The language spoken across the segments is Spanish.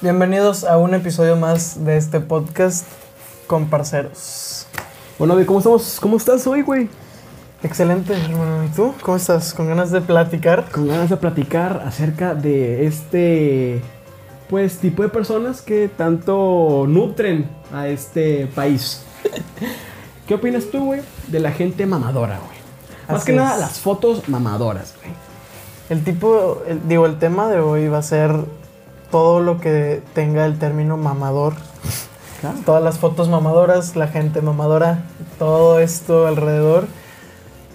Bienvenidos a un episodio más de este podcast con parceros. Bueno, ¿cómo estamos? ¿Cómo estás hoy, güey? Excelente, hermano. ¿Y tú? ¿Cómo estás? ¿Con ganas de platicar? Con ganas de platicar acerca de este, pues, tipo de personas que tanto nutren a este país. ¿Qué opinas tú, güey, de la gente mamadora, güey? Más Así que nada, las fotos mamadoras, güey. El tipo, el- digo, el tema de hoy va a ser todo lo que tenga el término mamador. Claro. Todas las fotos mamadoras, la gente mamadora, todo esto alrededor.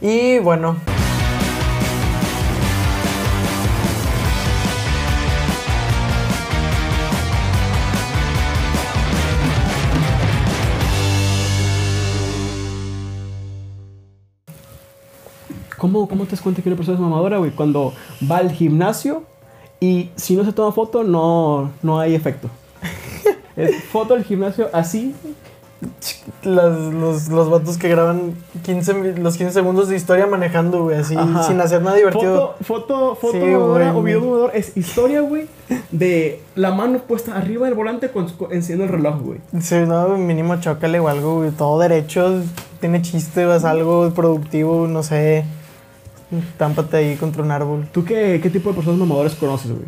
Y bueno, ¿Cómo, ¿Cómo te das cuenta que una persona es mamadora, güey? Cuando va al gimnasio y si no se toma foto, no, no hay efecto. Es foto del gimnasio así, las- los, los vatos que graban 15, mi- los 15 segundos de historia manejando, güey, así, Ajá. sin hacer nada divertido. Foto, foto, foto Sí, güey. o video mamador es historia, güey, de la mano puesta arriba del volante con, con- enciendo el reloj, güey. Sí, no, mínimo chócale o algo, güey. Todo derecho, tiene chiste, es algo productivo, no sé. Támpate ahí contra un árbol. ¿Tú qué, qué tipo de personas mamadoras conoces, güey?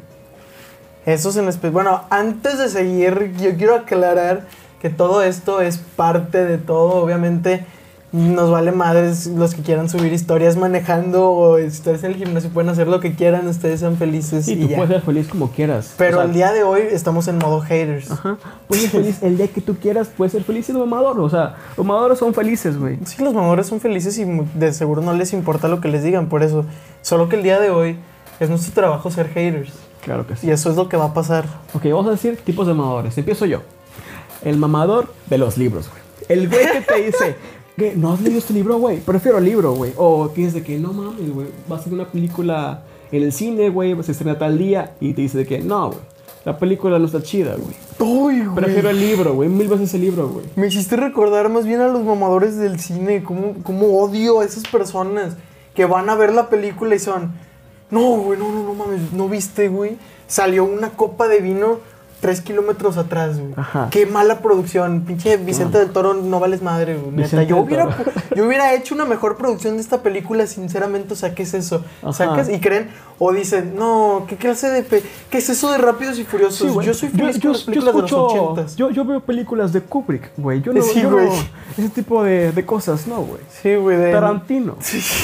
Eso es en especial. Bueno, antes de seguir, yo quiero aclarar que todo esto es parte de todo. Obviamente, nos vale madres los que quieran subir historias manejando o historias en el gimnasio. Pueden hacer lo que quieran, ustedes sean felices Sí, y tú ya. puedes ser feliz como quieras. Pero O sea, el día de hoy estamos en modo haters. Ajá. Puedes ser feliz el día que tú quieras, puedes ser feliz siendo mamador. O sea, los mamadores son felices, güey. Sí, los mamadores son felices y de seguro no les importa lo que les digan, por eso. Solo que el día de hoy es nuestro trabajo ser haters. Claro que sí. Y eso es lo que va a pasar. Ok, vamos a decir tipos de mamadores. Empiezo yo. El mamador de los libros, güey. El güey que te dice, no has leído este libro, güey. Prefiero el libro, güey. O que dice que no mames, güey. Va a ser una película en el cine, güey. Se estrena tal día. Y te dice de que no, güey. La película no está chida, güey. Uy, güey. Prefiero el libro, güey. Mil veces el libro, güey. Me hiciste recordar más bien a los mamadores del cine. Cómo, cómo odio a esas personas que van a ver la película y son. No, güey, no, no, no mames. ¿No viste, güey? Salió una copa de vino tres kilómetros atrás, güey. Ajá. Qué mala producción. Pinche Vicente del Toro, no vales madre, güey. Neta, yo hubiera, yo hubiera hecho una mejor producción de esta película, sinceramente. O sea, ¿qué es eso? Ajá. Sacas y creen, o dicen, no, ¿qué clase de. pe- ¿Qué es eso de Rápidos y Furiosos? güey. yo soy feliz con las yo películas de los escucho- ochentas. Yo, yo veo películas de Kubrick, güey. Yo no, Sí, yo no-. Ese tipo de, de cosas, no, güey. Sí, güey. de- Tarantino.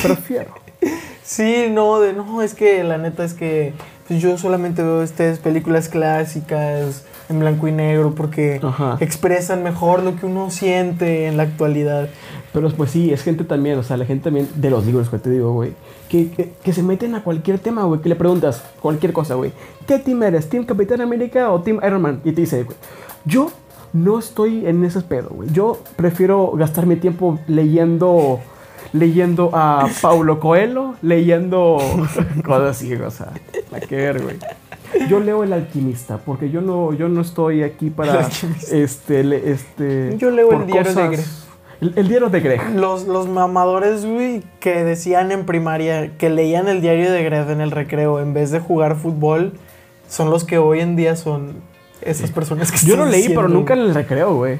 Prefiero. Sí, no, de no, es que la neta es que yo solamente veo estas películas clásicas en blanco y negro porque Ajá. expresan mejor lo que uno siente en la actualidad. Pero pues sí, es gente también, o sea, la gente también de los libros, que te digo, güey, que, que, que se meten a cualquier tema, güey, que le preguntas cualquier cosa, güey. ¿Qué team eres? ¿Team Capitán América o Team Iron Man? Y te dice, güey, yo no estoy en ese pedo, güey. Yo prefiero gastar mi tiempo leyendo, leyendo a Paulo Coelho, leyendo cosas así, o sea, la que ver, güey. Yo leo El Alquimista, porque yo no, yo no estoy aquí El para, Alquimista. este, le- este... Yo leo el diario de cosas- Greg. El, el diario de Greg. Los, los mamadores, güey, que decían en primaria que leían el diario de Greg en el recreo en vez de jugar fútbol, son los que hoy en día son esas personas que Yo lo leí, diciendo, pero nunca en el recreo, güey.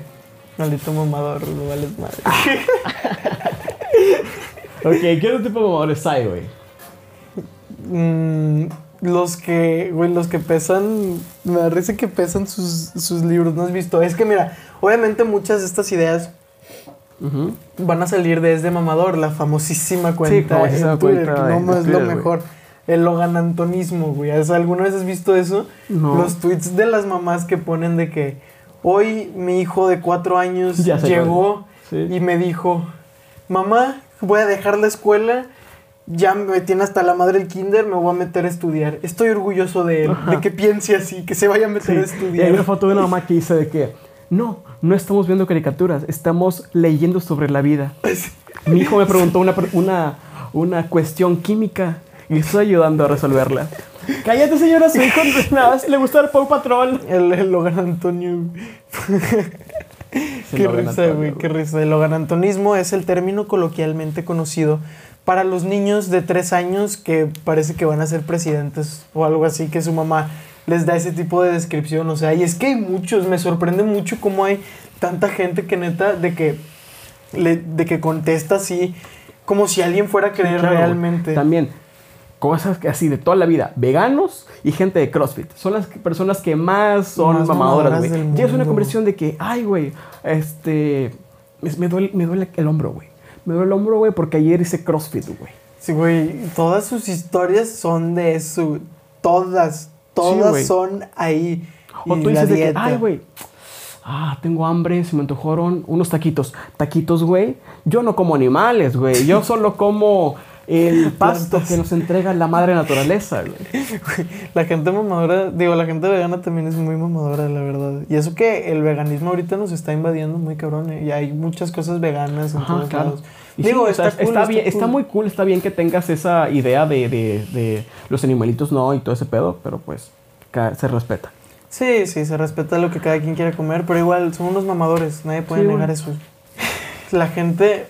Maldito mamador, no vales madre. Ok, ¿qué otro tipo de mamadores hay, güey? Mm, los que, güey, los que pesan, me da risa que pesan sus, sus libros, ¿no has visto? Es que mira, obviamente muchas de estas ideas van a salir desde Mamador, la famosísima cuenta famosísima en Twitter, cuenta que no es lo güey. mejor. El loganantonismo, güey. ¿Has- ¿Alguna vez has visto eso? No. Los tweets de las mamás que ponen de que hoy mi hijo de cuatro años Ya llegó. Sí. y me dijo, mamá, voy a dejar la escuela, ya me tiene hasta la madre el kinder, me voy a meter a estudiar. Estoy orgulloso de él, Ajá. de que piense así, que se vaya a meter a Sí. Y estudiar. hay una foto de una mamá que dice de que no, no estamos viendo caricaturas, estamos leyendo sobre la vida. Mi hijo me preguntó una, una, una cuestión química y estoy ayudando a resolverla. Cállate, señora, su hijo nada le gusta el Paw Patrol. El, el Logan Antonio. Qué risa, güey, qué risa. El loganantonismo es el término coloquialmente conocido para los niños de tres años que parece que van a ser presidentes o algo así, que su mamá les da ese tipo de descripción. O sea, y es que hay muchos, me sorprende mucho cómo hay tanta gente que neta, de que, le- de que contesta así, como si alguien fuera a creer Claro, realmente. También, cosas que así de toda la vida. Veganos y gente de CrossFit. Son las personas que más son Más mamadoras, güey. Ya es una mundo. conversación de que, ay, güey, este. Me, duele, me duele el hombro, güey. Me duele el hombro, güey, porque ayer hice CrossFit, güey. Sí, güey, todas sus historias son de eso. Todas, todas güey. son ahí. O Y tú dices de que, ay, güey. Ah, tengo hambre, se me antojaron unos taquitos. Taquitos, güey. Yo no como animales, güey. Yo solo como el pasto Plantas. que nos entrega la madre naturaleza, güey. La gente mamadora, digo, la gente vegana también es muy mamadora, la verdad. Y eso que el veganismo ahorita nos está invadiendo muy cabrón. eh, Y hay muchas cosas veganas en Ajá, todos claro. lados. Y Digo, sí, sea, está, cool, bien, está cool. muy cool, está bien que tengas esa idea de, de- de los animalitos no y todo ese pedo, pero pues se respeta. Sí, sí, se respeta lo que cada quien quiere comer, pero igual son unos mamadores, nadie puede Sí, negar eso. La gente,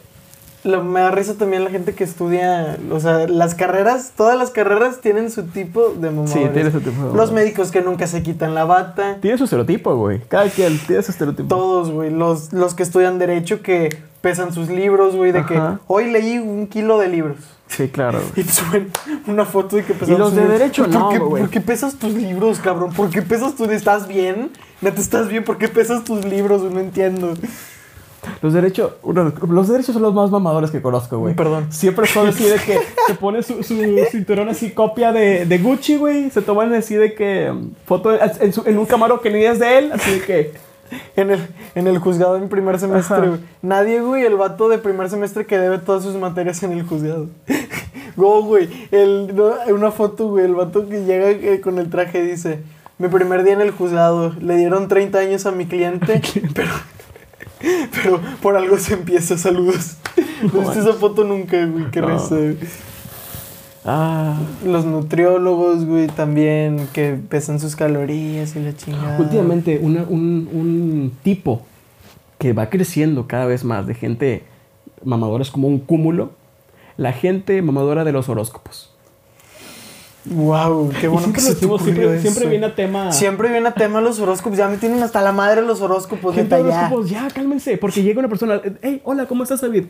lo- me da risa también la gente que estudia, o sea, las carreras, todas las carreras tienen su tipo de mamadores. Sí, tiene su tipo de Los médicos que nunca se quitan la bata, Tiene su estereotipo, güey. Cada quien tiene su estereotipo. todos, güey, los, los que estudian derecho que pesan sus libros, güey, de Ajá. que hoy leí un kilo de libros. Sí, claro. güey. Y te suben una foto de que pesan los sus de libros. derecho ¿Por no, qué, güey. ¿Por qué pesas tus libros, cabrón? ¿Por qué pesas tus ¿Estás bien? ¿Neta estás bien? ¿Por qué pesas tus libros? No entiendo. Los derechos, los derechos son los más mamadores que conozco, güey. Perdón. Siempre son así de que se pone su, su cinturón así, copia de, de Gucci, güey. Se toman así de que mm, foto en, su- en un camaro que ni es de él, así de que. En el, en el juzgado en primer semestre, güey. Nadie, güey, el vato de primer semestre que debe todas sus materias en el juzgado. Go, güey. El, no, una foto, güey. El vato que llega eh, con el traje dice: Mi primer día en el juzgado. Le dieron 30 años a mi cliente, pero. Pero por algo se empieza. Saludos. No viste esa foto nunca, güey. Qué No. risa. Ah. Los nutriólogos, güey, también, que pesan sus calorías y la chingada. Últimamente, una- un, un tipo que va creciendo cada vez más de gente mamadora es como un cúmulo. La gente mamadora de los horóscopos. Wow, qué bueno siempre que se te siempre, siempre viene a tema. Siempre viene a tema los horóscopos. Ya me tienen hasta la madre los horóscopos. Gente de horóscopos, ya, cálmense. Porque llega una persona. Hey, hola, ¿cómo estás, David?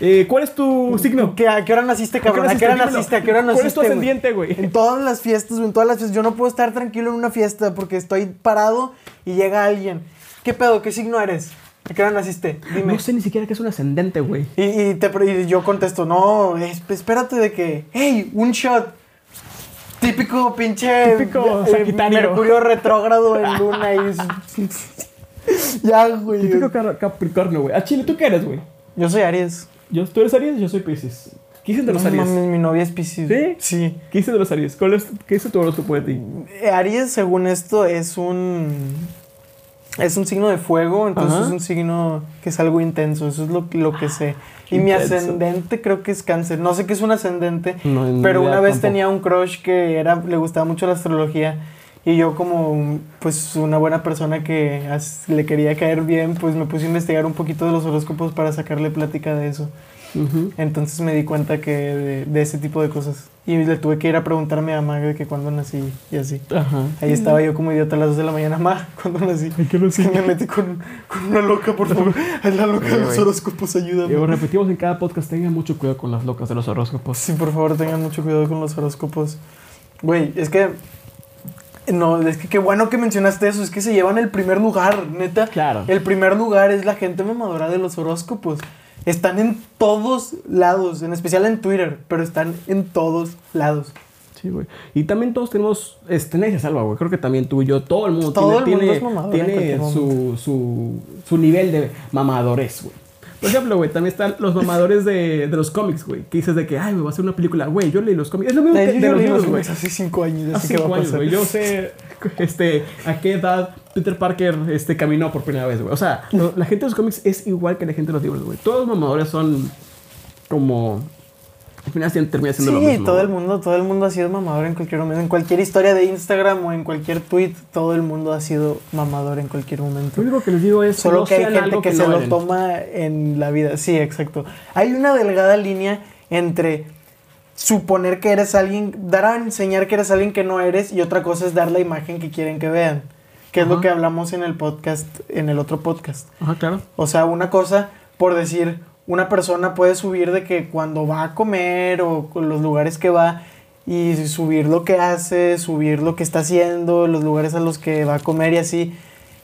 Eh, ¿Cuál es tu signo? ¿Qué- ¿A qué hora naciste, cabrón? ¿A qué hora naciste? ¿A qué hora naciste? ¿Cuál es tu ascendiente, güey? En todas las fiestas, en todas las fiestas. Yo no puedo estar tranquilo en una fiesta porque estoy parado y llega alguien. ¿Qué pedo? ¿Qué signo eres? ¿A qué hora naciste? Dime. No sé ni siquiera qué es un ascendente, güey. Y, y te, y yo contesto, no, es- espérate de que, hey, un shot. Típico pinche Típico Sagitario. Mercurio retrógrado en luna y ya, güey. Típico Capricornio, güey. A Chile, ¿tú qué eres, güey? Yo soy Aries. Yo, ¿Tú eres Aries? Yo soy Pisces. ¿Qué dicen de los No Aries? mames, mi novia es Piscis. ¿Sí? Sí. ¿Qué dicen de los Aries? ¿Cuál es, ¿Qué dice tu horóscopo de ti? Eh, Aries, según esto, es un. Es un signo de fuego, entonces Ajá. es un signo que es algo intenso. Eso es lo, lo que sé. Y mi ascendente creo que es cáncer. No sé qué es un ascendente, No, pero una vez tampoco. tenía un crush que era, le gustaba mucho la astrología. Y yo como pues una buena persona que le quería caer bien, pues me puse a investigar un poquito de los horóscopos para sacarle plática de eso. Ujú. Entonces me di cuenta que de, de ese tipo de cosas. Y le tuve que ir a preguntar a mi mamá de que cuándo nací y así. Ajá. Ahí estaba yo como idiota a las 2 de la mañana, ma, cuando nací. Ay, ¿qué no Es que me metí con, con una loca, por favor. Es la loca de los horóscopos, Y ayúdame. repetimos en cada podcast, tengan mucho cuidado con las locas de los horóscopos. Sí, por favor, tengan mucho cuidado con los horóscopos. Güey, es que. No, es que qué bueno que mencionaste eso. Es que se llevan el primer lugar, neta. Claro. El primer lugar es la gente mamadora de los horóscopos. Están en todos lados, en especial en Twitter, pero están en todos lados. Sí, güey. Y también todos tenemos, este, nadie se salva, güey. Creo que también tú y yo, todo el mundo Todo el tiene, mundo tiene, es mamador tiene su, su, su nivel de mamadores, güey. Por ejemplo, güey, también están los mamadores de, de los cómics, güey. Que dices de que, ay, güey, va a ser una película. Güey, yo leí los cómics. Es lo mismo que yo de los libros, güey. hace cinco años, Hace cinco años, güey. Yo sé este, a qué edad Peter Parker este, caminó por primera vez, güey. O sea, lo- la gente de los cómics es igual que la gente de los libros, güey. Todos los mamadores son como... Al final termina siendo lo Sí, mismo. todo el mundo, todo el mundo ha sido mamador en cualquier momento. En cualquier historia de Instagram o en cualquier tweet, todo el mundo ha sido mamador en cualquier momento. Lo único que les digo es Solo no que hay gente que, se lo toma en la vida. Sí, exacto. Hay una delgada línea entre suponer que eres alguien, dar a enseñar que eres alguien que no eres y otra cosa es dar la imagen que quieren que vean. Que es lo que hablamos en el podcast, en el otro podcast. Ajá, claro. O sea, una cosa, por decir, una persona puede subir de que cuando va a comer o los lugares que va y subir lo que hace, subir lo que está haciendo, los lugares a los que va a comer y así.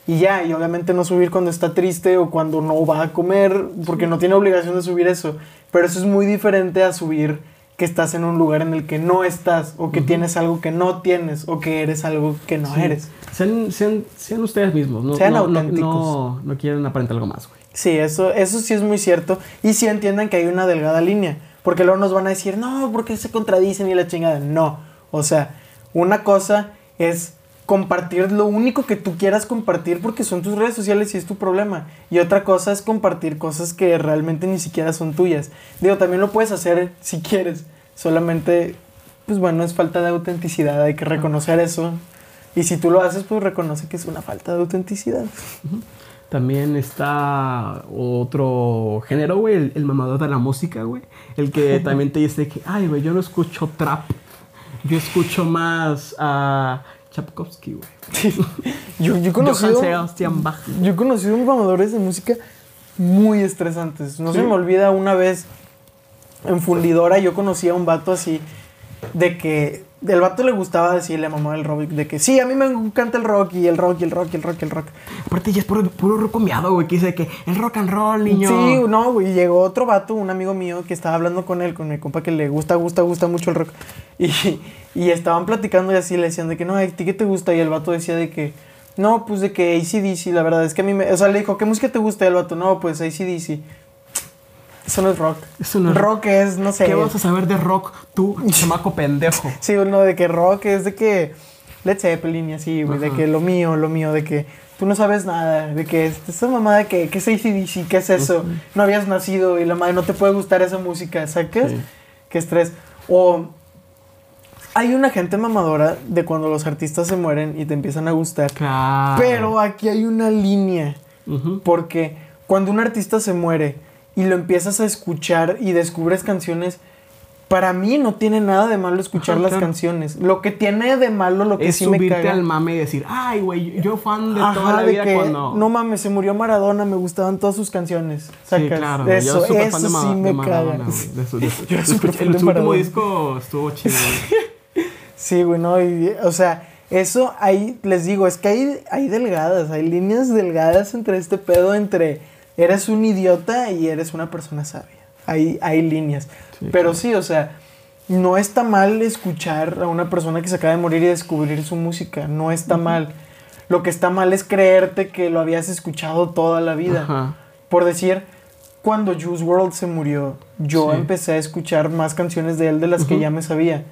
Y ya, y obviamente no subir cuando está triste o cuando no va a comer, porque no tiene obligación de subir eso. Pero eso es muy diferente a subir que estás en un lugar en el que no estás, o que tienes algo que no tienes, o que eres algo que no Sí. eres. Sean, sean, sean ustedes mismos, no, Sean no, no- auténticos. No, no quieren aparentar algo más, güey. Sí, eso, eso sí es muy cierto. Y sí entiendan que hay una delgada línea. Porque luego nos van a decir, no, porque se contradicen y la chingada. No. O sea, una cosa es compartir lo único que tú quieras compartir porque son tus redes sociales y es tu problema. Y otra cosa es compartir cosas que realmente ni siquiera son tuyas. Digo, también lo puedes hacer si quieres. Solamente, pues bueno, es falta de autenticidad. Hay que reconocer eso. Y si tú lo haces, pues reconoce que es una falta de autenticidad. También está otro género, güey, el, el mamador de la música, güey. El que también te dice que, ay, güey, yo no escucho trap. Yo escucho más a Chapkovsky, güey. Yo, yo he conocido... Sebastian Bach. Yo he conocido mamadores de música muy estresantes. No Sí. se me olvida una vez en Fundidora yo conocí a un vato así de que el vato le gustaba decirle a mamá del rock de que sí, a mí me encanta el rock y el rock y el rock y el rock y el rock. Aparte ya es puro, puro rocomeado, güey, que dice que el rock and roll, niño. Sí, no, güey, llegó otro vato, un amigo mío que estaba hablando con él, con mi compa que le gusta, gusta, gusta mucho el rock. Y, y estaban platicando y así le decían de que no, ¿a ti qué te gusta? Y el vato decía de que no, pues de que ACDC, la verdad es que a mí me, o sea, le dijo, ¿qué música te gusta? Y el vato, no, pues ACDC. Eso no es rock. Eso no es rock es, no sé. ¿Qué vas a saber de rock tú, chamaco pendejo? Sí, no, de que rock es de que Led Zeppelin y así, güey, de que lo mío, lo mío, de que tú no sabes nada, de que es- esa mamá de que, ¿qué es ACDC? ¿Qué es eso? No habías nacido y la madre no te puede gustar esa música. Sí. Qué estrés. O hay una gente mamadora de cuando los artistas se mueren y te empiezan a gustar. Claro. Pero aquí hay una línea. Porque cuando un artista se muere y lo empiezas a escuchar y descubres canciones, para mí no tiene nada de malo escuchar Ajá, las claro. canciones. Lo que tiene de malo, lo que es sí me subirte caga. al mame y decir, ay, güey, yo fan de Ajá, toda la de vida que, cuando... no mames, se murió Maradona, me gustaban todas sus canciones. Sí, Sacas, claro. güey, eso, yo súper eso fan de, sí de me Maradona, caga. de Yo escuch- fan el de último Maradona. disco estuvo chido. Sí, güey, no, y, o sea, eso ahí les digo, es que hay, hay delgadas, hay líneas delgadas entre este pedo, entre eres un idiota y eres una persona sabia. Hay, hay líneas. Sí, Pero sí, o sea, no está mal escuchar a una persona que se acaba de morir y descubrir su música, no está mal. Lo que está mal es creerte que lo habías escuchado toda la vida. Por decir, cuando Juice WRLD se murió, yo Sí. empecé a escuchar más canciones de él de las que ya me sabía.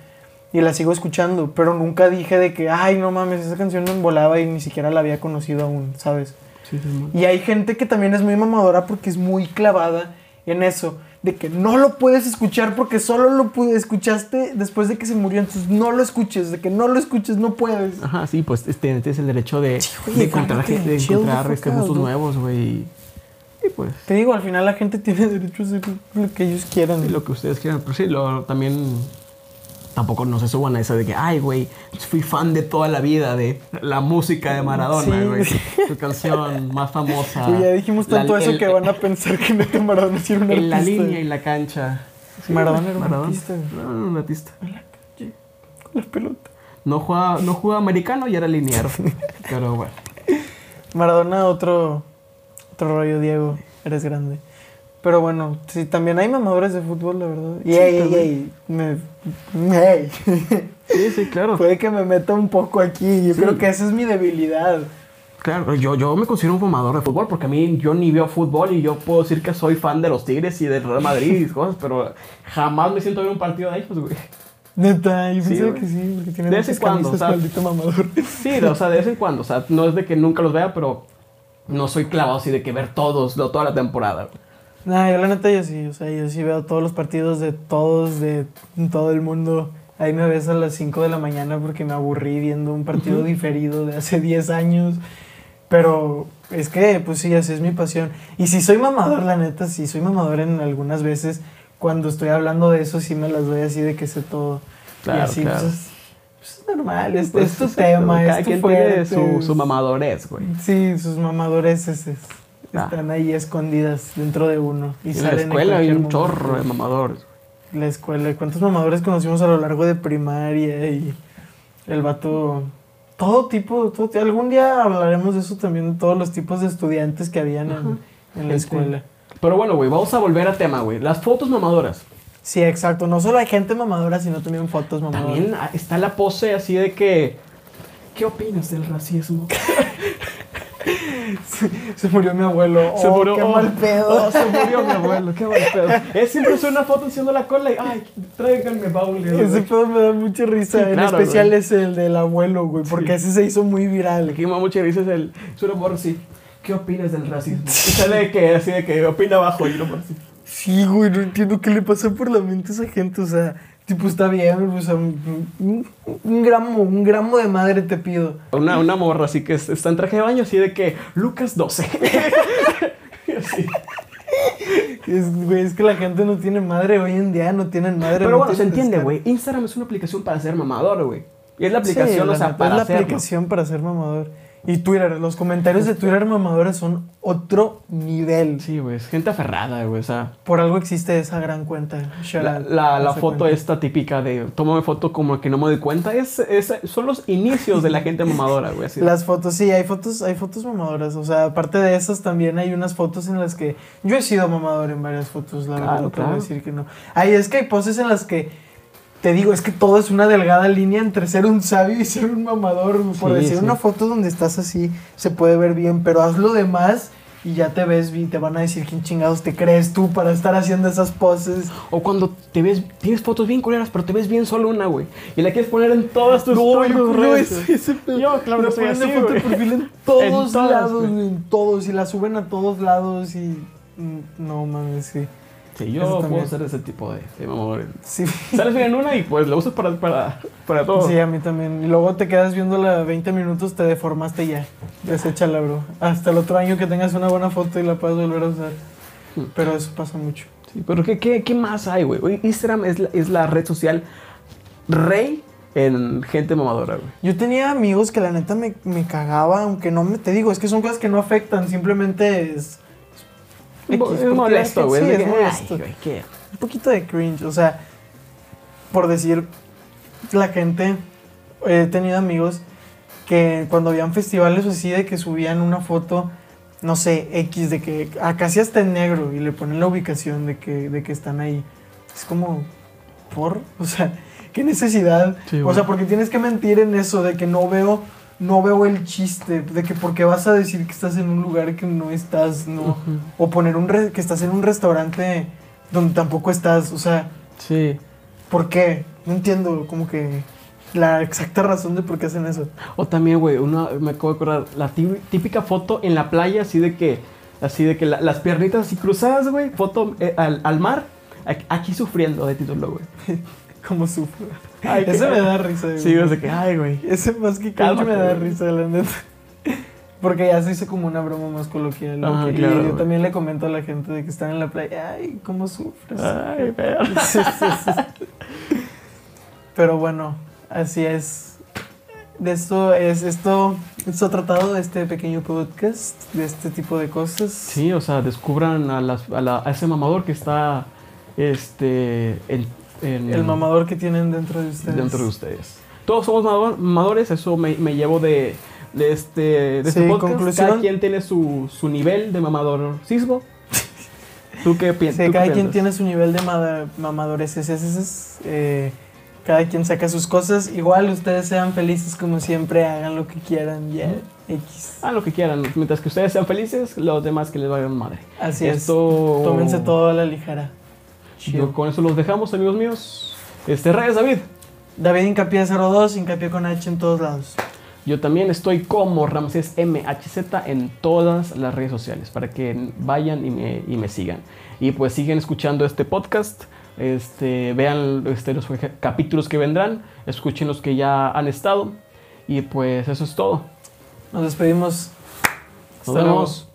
Y las sigo escuchando, pero nunca dije de que, ay, no mames, esa canción me embolaba y ni siquiera la había conocido aún, ¿sabes? Sí, sí, man. Y hay gente que también es muy mamadora porque es muy clavada en eso, de que no lo puedes escuchar porque solo lo escuchaste después de que se murió, entonces no lo escuches, de que no lo escuches, no puedes. Ajá, sí, pues este, tienes el derecho de, Sí, de encontrar, de encontrar este, nuevos, güey. Y pues, Te digo, al final la gente tiene derecho a hacer lo que ellos quieran. sí, lo que ustedes quieran. Pero sí, lo, también tampoco no se suban a eso de que, ay, güey, fui fan de toda la vida de la música de Maradona, Sí. güey. Su canción más famosa. Sí, ya dijimos tanto La- eso el- que van a pensar que Neto Maradona era un En la artista. línea y la cancha. Maradona era un artista. No, no, un artista. Con la pelota. No jugaba, no jugaba americano y era liniero. Pero bueno. Maradona, otro, otro rollo, Diego. Eres grande. Pero bueno, sí, también hay mamadores de fútbol, la verdad. Y Sí, ey, ey, me, ey. Sí, sí, claro. Puede que me meta un poco aquí. Yo Sí. creo que esa es mi debilidad. Claro, yo, yo me considero un fumador de fútbol porque a mí yo ni veo fútbol y yo puedo decir que soy fan de los Tigres y del Real Madrid y cosas, pero jamás me siento a ver un partido de ellos, güey. Neta, yo Sí, pensaba güey. que sí, porque tiene De vez en cuando, o sea, maldito mamador. Sí, o sea, de vez en cuando, o sea, no es de que nunca los vea, pero no soy clavado así de que ver todos, lo- toda la temporada. güey. Nah, yo la neta yo sí, o sea, yo sí veo todos los partidos de todos, de todo el mundo. Ahí me ves a las 5 de la mañana porque me aburrí viendo un partido diferido de hace 10 años. Pero es que, pues sí, así es mi pasión. Y si soy mamador, la neta, sí soy mamador en algunas veces cuando estoy hablando de eso sí me las doy así de que sé todo. Claro, y así, claro. pues, es, pues, es normal, es, Pues, es tu tema, Cada es tu quien tiene fuerte, su, su es- mamadores, güey. Sí, sus mamadoreses es-. Están ahí escondidas dentro de uno. Y, Y en la salen en escuela hay un momento. chorro de mamadores. La escuela, ¿cuántos mamadores conocimos a lo largo de primaria? Y el vato. Todo tipo, todo, algún día hablaremos de eso también, de todos los tipos de estudiantes que habían en, en la Gente. escuela. Pero bueno, güey, vamos a volver a tema, güey. Las fotos mamadoras. Sí, exacto. No solo hay gente mamadora, sino también fotos mamadoras. También ah, está la pose así de que. ¿Qué opinas del racismo? Se murió mi abuelo. Se Oh, murió. Qué oh, mal pedo. oh, se murió mi abuelo, qué mal pedo. Es siempre es una foto haciendo la cola y. Ay, tráiganme baúl. Ese pedo me da mucha risa. Sí, en claro, especial güey. es el del abuelo, güey. Porque ese se hizo muy viral. Aquí mucho dices el. Es una morra así. ¿Qué opinas del racismo? Y sale de que, así de que opina abajo y una morra así. Sí, güey, no entiendo qué le pasa por la mente a esa gente. O sea, tipo, está bien, o sea, un, gramo, un gramo de madre te pido. Una, una morra así que es- está en traje de baño, así de que Lucas 12. Y así. Es, güey, es que la gente no tiene madre hoy en día, no tienen madre. Pero no bueno, se entiende, güey. Instagram es una aplicación para ser mamador, güey. Y es la Sí, aplicación, la o sea, neta, para es la aplicación para ser mamador. Y Twitter, los comentarios de Twitter mamadores son otro nivel. Sí, güey, es gente aferrada, güey. O sea, Por algo existe esa gran cuenta. La, la, foto cuenta. esta típica de tómame foto como que no me doy cuenta, es, es- son los inicios de la gente mamadora, güey. Las fotos, sí, hay fotos, hay fotos mamadoras. O sea, aparte de esas, también hay unas fotos en las que. Yo he sido mamador en varias fotos, la verdad, no claro. decir que no. Ay, es que hay poses en las que. Te digo, es que todo es una delgada línea entre ser un sabio y ser un mamador. Por Sí, decir sí. una foto donde estás así, se puede ver bien, pero haz lo demás y ya te ves bien. Te van a decir quién chingados te crees tú para estar haciendo esas poses. O cuando te ves, tienes fotos bien culeras, pero te ves bien solo una, güey. Y la quieres poner en todas tus No, yo creo ese, ese. Yo, claro que soy ponen de así, foto de güey. perfil en todos En todas, lados, güey. en todos. Y la suben a todos lados y. mm, No mames, sí. Sí, Eso yo puedo también. ser ese tipo de, de mamadores. Sí. Sales bien en una y pues la usas para, para, para todo. Sí, a mí también. Y luego te quedas viéndola 20 minutos, te deformaste y ya. Deséchala, bro. Hasta el otro año que tengas una buena foto y la puedas volver a usar. Hmm. Pero eso pasa mucho. Sí, pero ¿qué, qué, qué más hay, güey? Güey, Instagram es la, es la red social rey en gente mamadora, güey. Yo tenía amigos que la neta me, me cagaba, aunque no me. Te digo, es que son cosas que no afectan, simplemente es. Es X, es porque molesto, güey. Sí, es molesto. ay, güey, ¿qué? un poquito de cringe. O sea, por decir, la gente, he tenido amigos que cuando habían festivales o así de que subían una foto, no sé, X, de que ah, casi hasta en negro y le ponen la ubicación de que, de que están ahí. Es como, ¿por? O sea, ¿qué necesidad? Sí, o sea, porque tienes que mentir en eso de que no veo... No veo el chiste de que porque vas a decir que estás en un lugar que no estás, no, o poner un re- que estás en un restaurante donde tampoco estás, o sea, Sí. ¿por qué? No entiendo como que la exacta razón de por qué hacen eso. O también, güey, una, me acabo de acordar, la tí- típica foto en la playa, así de que, así de que la- las piernitas así cruzadas, güey, foto eh, al, al mar, aquí, aquí sufriendo de título, güey. Como sufro. Ay, Ese qué- me da risa. güey. Sí, o sea que, ay, güey. Ese más que Cálmate, me da güey. risa, la neta. Porque ya se hizo como una broma más coloquial. Ah, Que- claro, y yo también le comento a la gente de que están en la playa, ay, cómo sufres. Ay, pero. Sí, sí, sí. Pero bueno, así es. De esto es esto, esto ha tratado este pequeño podcast, de este tipo de cosas. Sí, o sea, descubran a, las, a, la- a ese mamador que está este, en, El mamador que tienen dentro de ustedes. dentro de ustedes. Todos somos mamado- mamadores, eso me, me llevo de, de este, de este Sí, podcast. conclusión. Cada quien tiene su, su nivel de mamadorcismo. ¿Tú qué piensas? Sí, cada quien tiene su nivel de mamadores. ese- ese es, eh, cada quien saca sus cosas. Igual ustedes sean felices como siempre, hagan lo que quieran, ya. X. Ah, lo que quieran. Mientras que ustedes sean felices, los demás que les vayan madre. Así Esto... es. Tómense todo a la ligera. Yo con eso los dejamos, amigos míos. Este, Reyes David. David Hincapié 02, Hincapié con H en todos lados. Yo también estoy como Ramsés MHZ en todas las redes sociales para que vayan y me, y me sigan. Y pues siguen escuchando este podcast. Este, vean este, los capítulos que vendrán. Escuchen los que ya han estado. Y pues eso es todo. Nos despedimos. Nos Hasta luego.